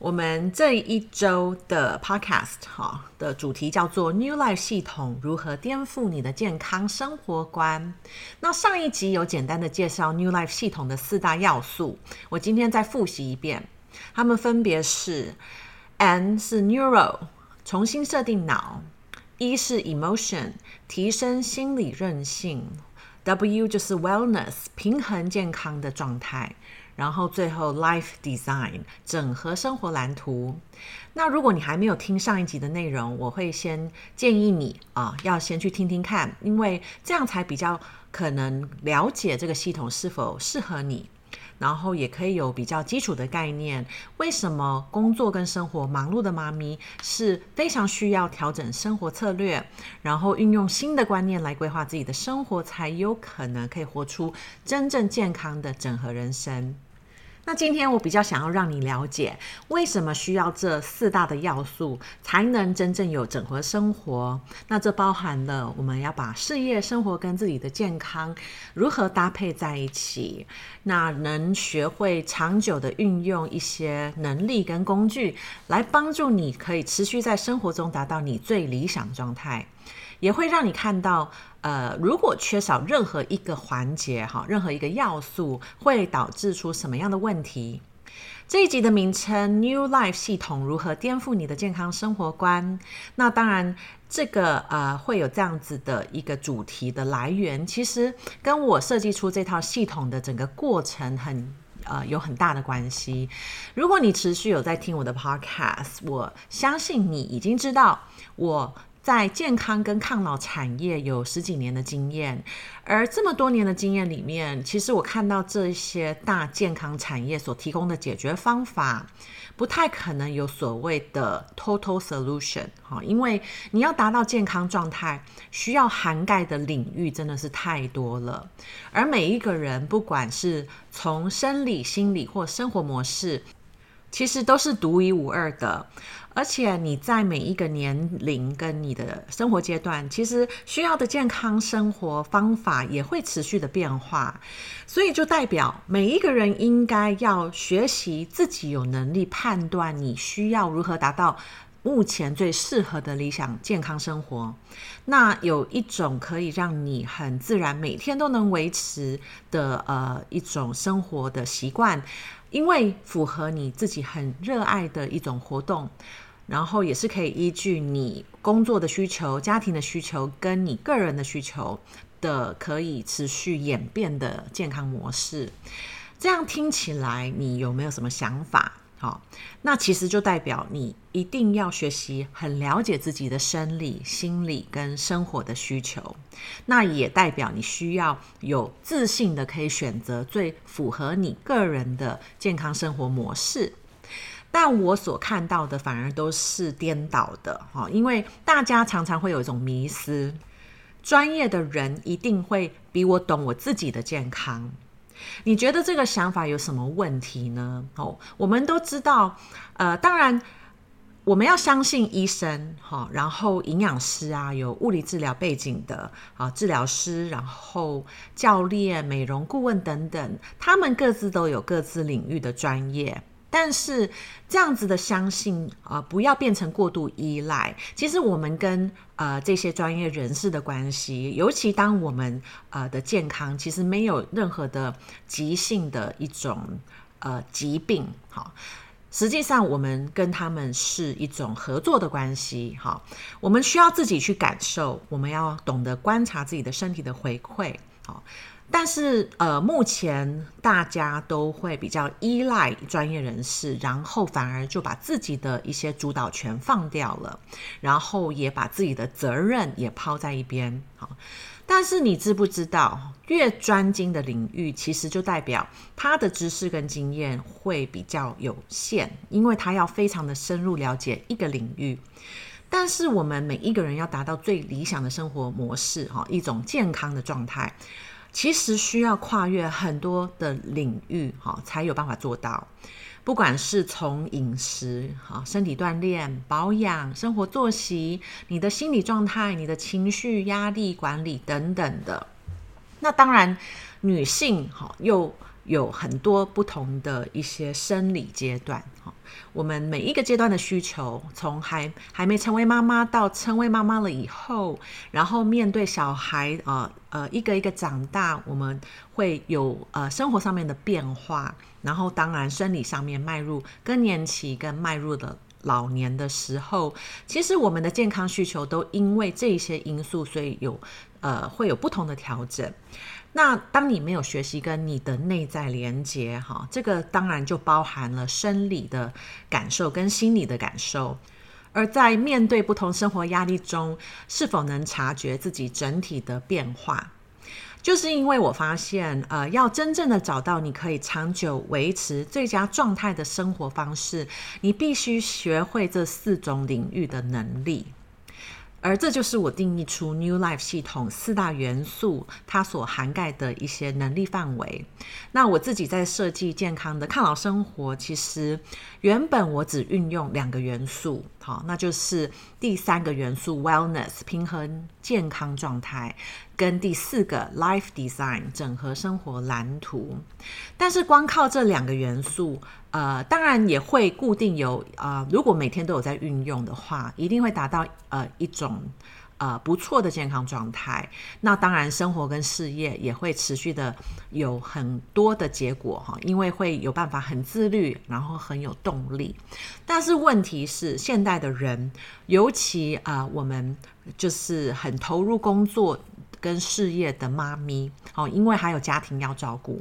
我们这一周的 podcast 哈的主题叫做 New Life 系统如何颠覆你的健康生活观。那上一集有简单的介绍 New Life 系统的四大要素，我今天再复习一遍。它们分别是：N 是 Neuro，重新设定脑；E 是 Emotion，提升心理韧性；W 就是 Wellness，平衡健康的状态。然后最后，Life Design 整合生活蓝图。那如果你还没有听上一集的内容，我会先建议你啊，要先去听听看，因为这样才比较可能了解这个系统是否适合你。然后也可以有比较基础的概念，为什么工作跟生活忙碌的妈咪是非常需要调整生活策略，然后运用新的观念来规划自己的生活，才有可能可以活出真正健康的整合人生。那今天我比较想要让你了解，为什么需要这四大的要素才能真正有整合生活？那这包含了我们要把事业、生活跟自己的健康如何搭配在一起，那能学会长久的运用一些能力跟工具，来帮助你可以持续在生活中达到你最理想状态。也会让你看到，呃，如果缺少任何一个环节，哈，任何一个要素，会导致出什么样的问题？这一集的名称 “New Life 系统如何颠覆你的健康生活观”。那当然，这个呃会有这样子的一个主题的来源，其实跟我设计出这套系统的整个过程很呃有很大的关系。如果你持续有在听我的 Podcast，我相信你已经知道我。在健康跟抗老产业有十几年的经验，而这么多年的经验里面，其实我看到这些大健康产业所提供的解决方法，不太可能有所谓的 total solution 哈，因为你要达到健康状态，需要涵盖的领域真的是太多了，而每一个人，不管是从生理、心理或生活模式，其实都是独一无二的。而且你在每一个年龄跟你的生活阶段，其实需要的健康生活方法也会持续的变化，所以就代表每一个人应该要学习自己有能力判断你需要如何达到目前最适合的理想健康生活。那有一种可以让你很自然每天都能维持的呃一种生活的习惯。因为符合你自己很热爱的一种活动，然后也是可以依据你工作的需求、家庭的需求跟你个人的需求的，可以持续演变的健康模式。这样听起来，你有没有什么想法？好，那其实就代表你一定要学习很了解自己的生理、心理跟生活的需求。那也代表你需要有自信的可以选择最符合你个人的健康生活模式。但我所看到的反而都是颠倒的，哈，因为大家常常会有一种迷思，专业的人一定会比我懂我自己的健康。你觉得这个想法有什么问题呢？哦，我们都知道，呃，当然我们要相信医生，哈，然后营养师啊，有物理治疗背景的啊，治疗师，然后教练、美容顾问等等，他们各自都有各自领域的专业。但是这样子的相信啊、呃，不要变成过度依赖。其实我们跟呃这些专业人士的关系，尤其当我们呃的健康其实没有任何的急性的一种呃疾病，好，实际上我们跟他们是一种合作的关系，好，我们需要自己去感受，我们要懂得观察自己的身体的回馈，好。但是，呃，目前大家都会比较依赖专业人士，然后反而就把自己的一些主导权放掉了，然后也把自己的责任也抛在一边。好，但是你知不知道，越专精的领域，其实就代表他的知识跟经验会比较有限，因为他要非常的深入了解一个领域。但是我们每一个人要达到最理想的生活模式，哈，一种健康的状态，其实需要跨越很多的领域，哈，才有办法做到。不管是从饮食、哈身体锻炼、保养、生活作息、你的心理状态、你的情绪、压力管理等等的，那当然，女性哈又有很多不同的一些生理阶段。我们每一个阶段的需求，从还还没成为妈妈到成为妈妈了以后，然后面对小孩呃呃一个一个长大，我们会有呃生活上面的变化。然后，当然，生理上面迈入更年期跟迈入的老年的时候，其实我们的健康需求都因为这些因素，所以有呃会有不同的调整。那当你没有学习跟你的内在连接，哈，这个当然就包含了生理的感受跟心理的感受。而在面对不同生活压力中，是否能察觉自己整体的变化？就是因为我发现，呃，要真正的找到你可以长久维持最佳状态的生活方式，你必须学会这四种领域的能力。而这就是我定义出 New Life 系统四大元素，它所涵盖的一些能力范围。那我自己在设计健康的抗老生活，其实原本我只运用两个元素，好，那就是第三个元素 Wellness 平衡健康状态。跟第四个 Life Design 整合生活蓝图，但是光靠这两个元素，呃，当然也会固定有呃，如果每天都有在运用的话，一定会达到呃一种呃不错的健康状态。那当然，生活跟事业也会持续的有很多的结果哈，因为会有办法很自律，然后很有动力。但是问题是，现代的人，尤其啊、我们就是很投入工作。跟事业的妈咪，哦，因为还有家庭要照顾，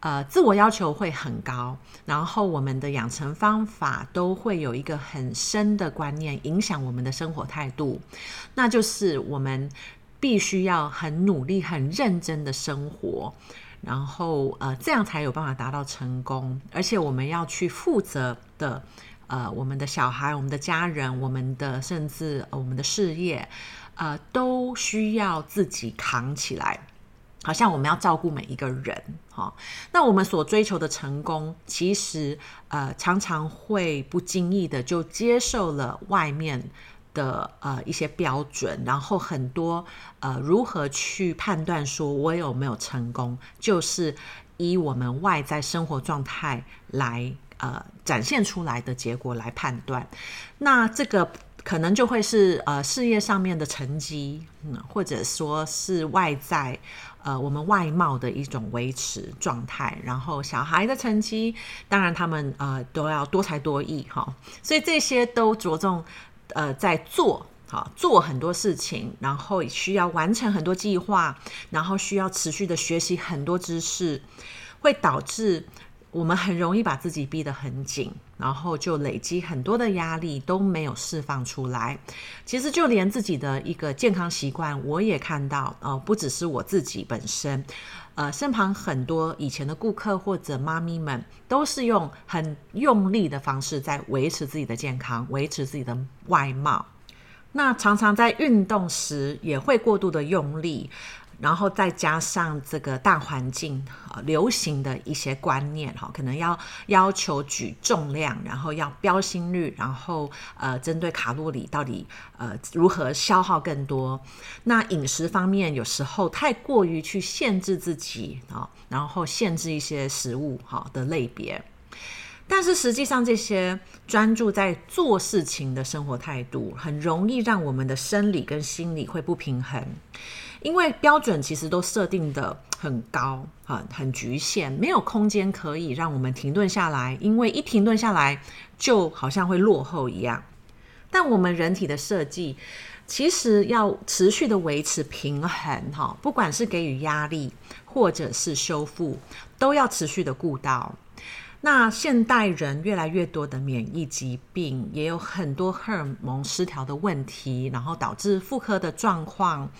呃，自我要求会很高，然后我们的养成方法都会有一个很深的观念影响我们的生活态度，那就是我们必须要很努力、很认真的生活，然后呃，这样才有办法达到成功，而且我们要去负责的，呃，我们的小孩、我们的家人、我们的甚至我们的事业。呃，都需要自己扛起来，好像我们要照顾每一个人，哈、那我们所追求的成功，其实呃常常会不经意的就接受了外面的呃一些标准，然后很多呃如何去判断说我有没有成功，就是以我们外在生活状态来呃展现出来的结果来判断。那这个。可能就会是呃事业上面的成绩，嗯，或者说是外在呃我们外貌的一种维持状态，然后小孩的成绩，当然他们呃都要多才多艺哈、所以这些都着重呃在做好、做很多事情，然后需要完成很多计划，然后需要持续的学习很多知识，会导致。我们很容易把自己逼得很紧，然后就累积很多的压力都没有释放出来。其实就连自己的一个健康习惯，我也看到，呃，不只是我自己本身，呃，身旁很多以前的顾客或者妈咪们，都是用很用力的方式在维持自己的健康，维持自己的外貌。那常常在运动时也会过度的用力。然后再加上这个大环境啊，流行的一些观念哈，可能要要求举重量，然后要标心率，然后呃，针对卡路里到底呃如何消耗更多。那饮食方面有时候太过于去限制自己啊，然后限制一些食物哈的类别。但是实际上，这些专注在做事情的生活态度，很容易让我们的生理跟心理会不平衡。因为标准其实都设定得很高，很很局限，没有空间可以让我们停顿下来。因为一停顿下来，就好像会落后一样。但我们人体的设计，其实要持续的维持平衡，哈，不管是给予压力或者是修复，都要持续的顾到。那现代人越来越多的免疫疾病，也有很多荷尔蒙失调的问题，然后导致妇科的状况，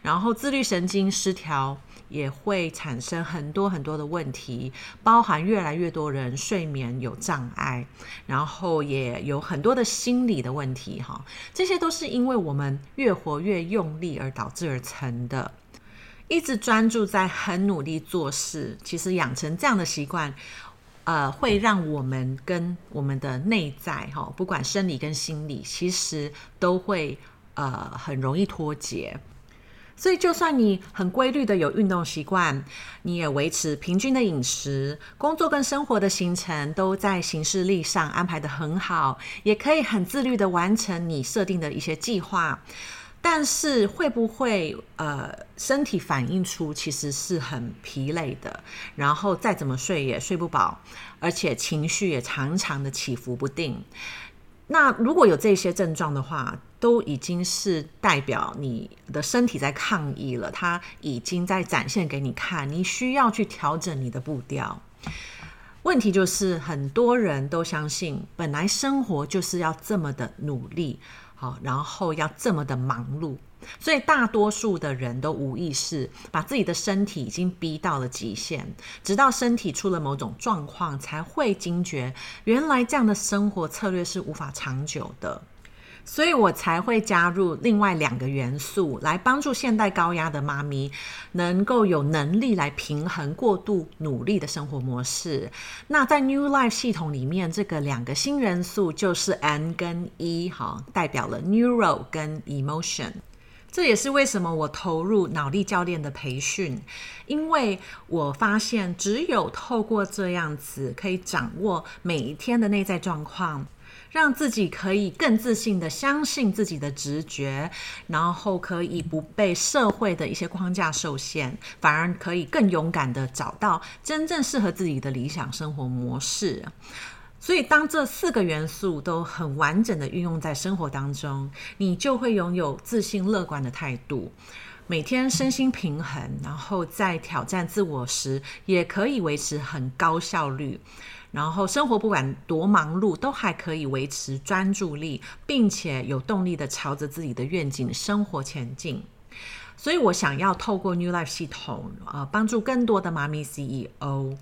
然后自律神经失调也会产生很多很多的问题，包含越来越多人睡眠有障碍，然后也有很多的心理的问题，哈，这些都是因为我们越活越用力而导致而成的。一直专注在很努力做事，其实养成这样的习惯。呃，会让我们跟我们的内在哈，不管生理跟心理，其实都会呃很容易脱节。所以，就算你很规律的有运动习惯，你也维持平均的饮食，工作跟生活的行程都在行事历上安排得很好，也可以很自律的完成你设定的一些计划。但是会不会呃身体反映出其实是很疲累的，然后再怎么睡也睡不饱，而且情绪也常常的起伏不定。那如果有这些症状的话，都已经是代表你的身体在抗议了，它已经在展现给你看，你需要去调整你的步调。问题就是很多人都相信，本来生活就是要这么的努力。好，然后要这么的忙碌，所以大多数的人都无意识把自己的身体已经逼到了极限，直到身体出了某种状况，才会惊觉原来这样的生活策略是无法长久的。所以我才会加入另外两个元素，来帮助现代高压的妈咪能够有能力来平衡过度努力的生活模式。那在 New Life 系统里面，这个两个新元素就是 N 跟 E，哈，代表了 Neuro 跟 Emotion。这也是为什么我投入脑力教练的培训，因为我发现只有透过这样子，可以掌握每一天的内在状况。让自己可以更自信地相信自己的直觉，然后可以不被社会的一些框架受限，反而可以更勇敢地找到真正适合自己的理想生活模式。所以，当这四个元素都很完整地运用在生活当中，你就会拥有自信乐观的态度，每天身心平衡，然后在挑战自我时也可以维持很高效率。然后生活不管多忙碌，都还可以维持专注力，并且有动力的朝着自己的愿景生活前进。所以我想要透过 New Life 系统，呃，帮助更多的妈咪 CEO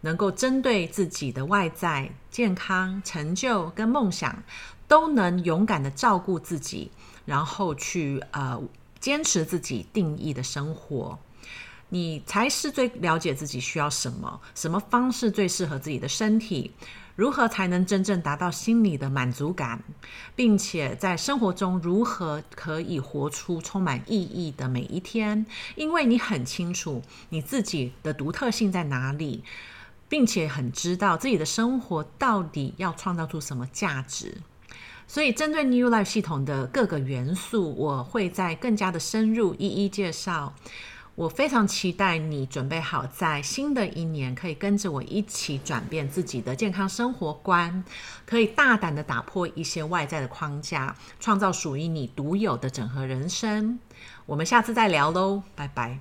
能够针对自己的外在健康、成就跟梦想，都能勇敢的照顾自己，然后去呃坚持自己定义的生活。你才是最了解自己需要什么，什么方式最适合自己的身体，如何才能真正达到心理的满足感，并且在生活中如何可以活出充满意义的每一天？因为你很清楚你自己的独特性在哪里，并且很知道自己的生活到底要创造出什么价值。所以，针对 New Life 系统的各个元素，我会再更加的深入一一介绍。我非常期待你准备好，在新的一年可以跟着我一起转变自己的健康生活观，可以大胆的打破一些外在的框架，创造属于你独有的整合人生。我们下次再聊喽，拜拜。